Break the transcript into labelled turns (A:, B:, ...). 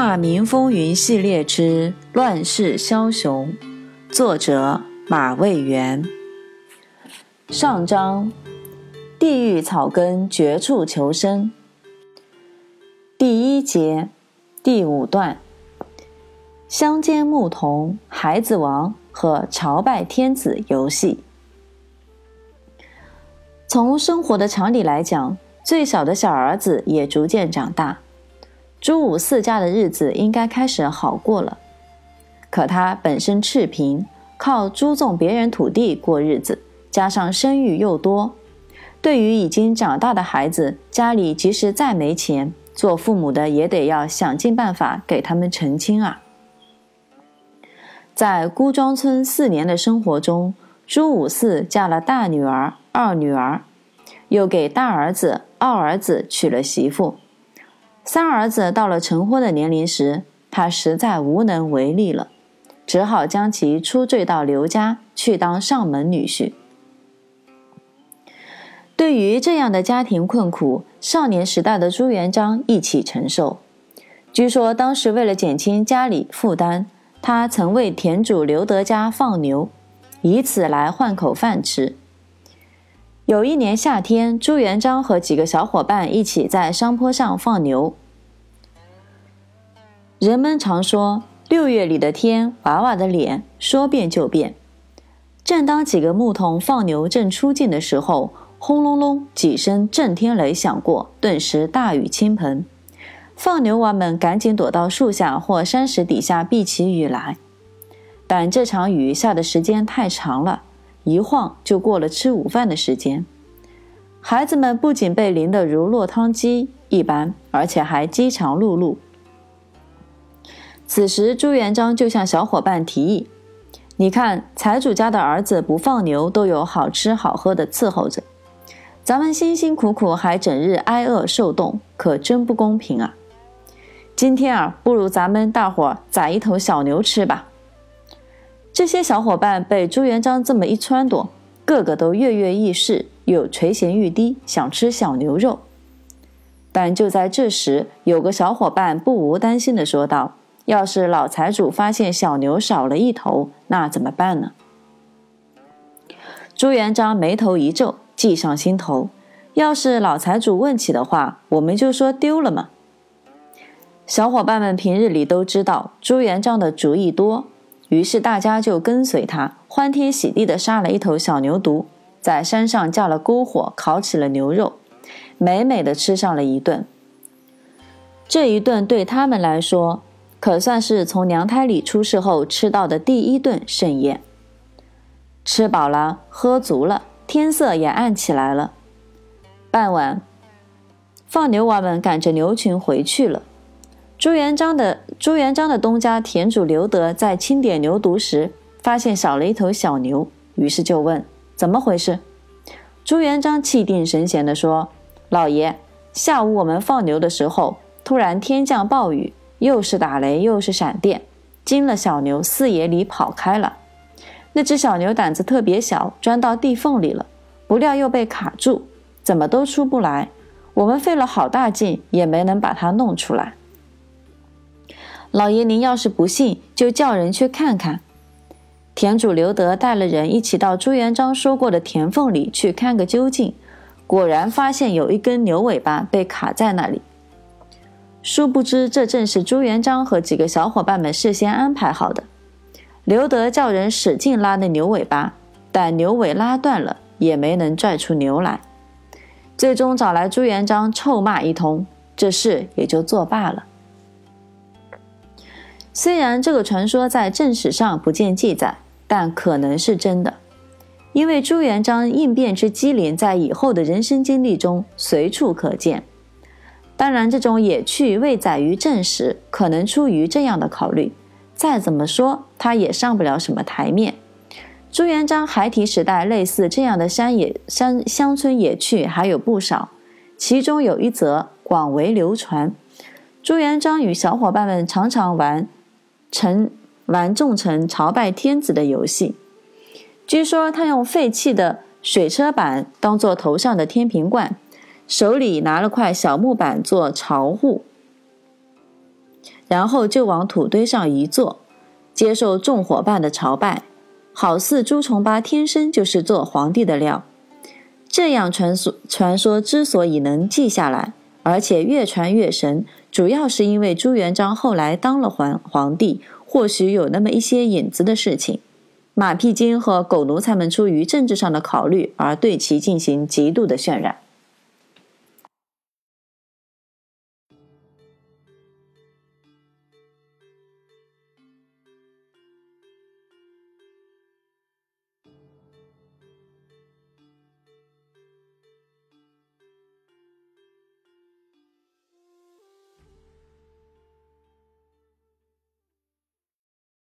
A: 大明风云系列之乱世枭雄，作者马未元。上章：地狱草根绝处求生。第一节，第五段：乡间牧童、孩子王和朝拜天子游戏。从生活的常理来讲，最小的小儿子也逐渐长大。朱五四家的日子应该开始好过了，可他本身赤贫，靠租种别人土地过日子，加上生育又多，对于已经长大的孩子，家里即使再没钱，做父母的也得要想尽办法给他们成亲啊。在孤庄村四年的生活中，朱五四嫁了大女儿、二女儿，又给大儿子、二儿子娶了媳妇。三儿子到了成婚的年龄时，他实在无能为力了，只好将其出赘到刘家去当上门女婿。对于这样的家庭困苦，少年时代的朱元璋一起承受。据说当时为了减轻家里负担，他曾为田主刘德家放牛，以此来换口饭吃。有一年夏天，朱元璋和几个小伙伴一起在山坡上放牛。人们常说，六月里的天，娃娃的脸说变就变。正当几个牧童放牛正出劲的时候，轰隆隆几声震天雷响过，顿时大雨倾盆。放牛娃们赶紧躲到树下或山石底下避起雨来。但这场雨下的时间太长了。一晃就过了吃午饭的时间，孩子们不仅被淋得如落汤鸡一般，而且还饥肠辘辘。此时，朱元璋就向小伙伴提议：“你看，财主家的儿子不放牛都有好吃好喝的伺候着，咱们辛辛苦苦还整日挨饿受冻，可真不公平啊！今天啊，不如咱们大伙宰一头小牛吃吧。”这些小伙伴被朱元璋这么一撺掇，个个都跃跃欲试，又垂涎欲滴，想吃小牛肉。但就在这时，有个小伙伴不无担心地说道：“要是老财主发现小牛少了一头，那怎么办呢？”朱元璋眉头一皱，计上心头：“要是老财主问起的话，我们就说丢了嘛。”小伙伴们平日里都知道朱元璋的主意多。于是大家就跟随他，欢天喜地地杀了一头小牛犊，在山上架了篝火，烤起了牛肉，美美的吃上了一顿。这一顿对他们来说，可算是从娘胎里出世后吃到的第一顿盛宴。吃饱了，喝足了，天色也暗起来了。傍晚，放牛娃们赶着牛群回去了。朱元璋的朱元璋的东家田主刘德在清点牛犊时，发现少了一头小牛，于是就问怎么回事。朱元璋气定神闲地说：“老爷，下午我们放牛的时候，突然天降暴雨，又是打雷又是闪电，惊了小牛四野里跑开了。那只小牛胆子特别小，钻到地缝里了，不料又被卡住，怎么都出不来。我们费了好大劲，也没能把它弄出来。”老爷，您要是不信，就叫人去看看。田主刘德带了人一起到朱元璋说过的田缝里去看个究竟，果然发现有一根牛尾巴被卡在那里。殊不知，这正是朱元璋和几个小伙伴们事先安排好的。刘德叫人使劲拉那牛尾巴，但牛尾拉断了，也没能拽出牛来。最终找来朱元璋臭骂一通，这事也就作罢了。虽然这个传说在正史上不见记载，但可能是真的，因为朱元璋应变之机灵，在以后的人生经历中随处可见。当然，这种野趣未载于正史，可能出于这样的考虑：再怎么说，他也上不了什么台面。朱元璋孩提时代类似这样的山野山乡村野趣还有不少，其中有一则广为流传：朱元璋与小伙伴们常常玩。成玩众臣朝拜天子的游戏，据说他用废弃的水车板当做头上的天平罐，手里拿了块小木板做朝户。然后就往土堆上一坐，接受众伙伴的朝拜，好似朱重八天生就是做皇帝的料。这样传说传说之所以能记下来，而且越传越神，主要是因为朱元璋后来当了皇皇帝，或许有那么一些影子的事情。马屁精和狗奴才们出于政治上的考虑而对其进行极度的渲染。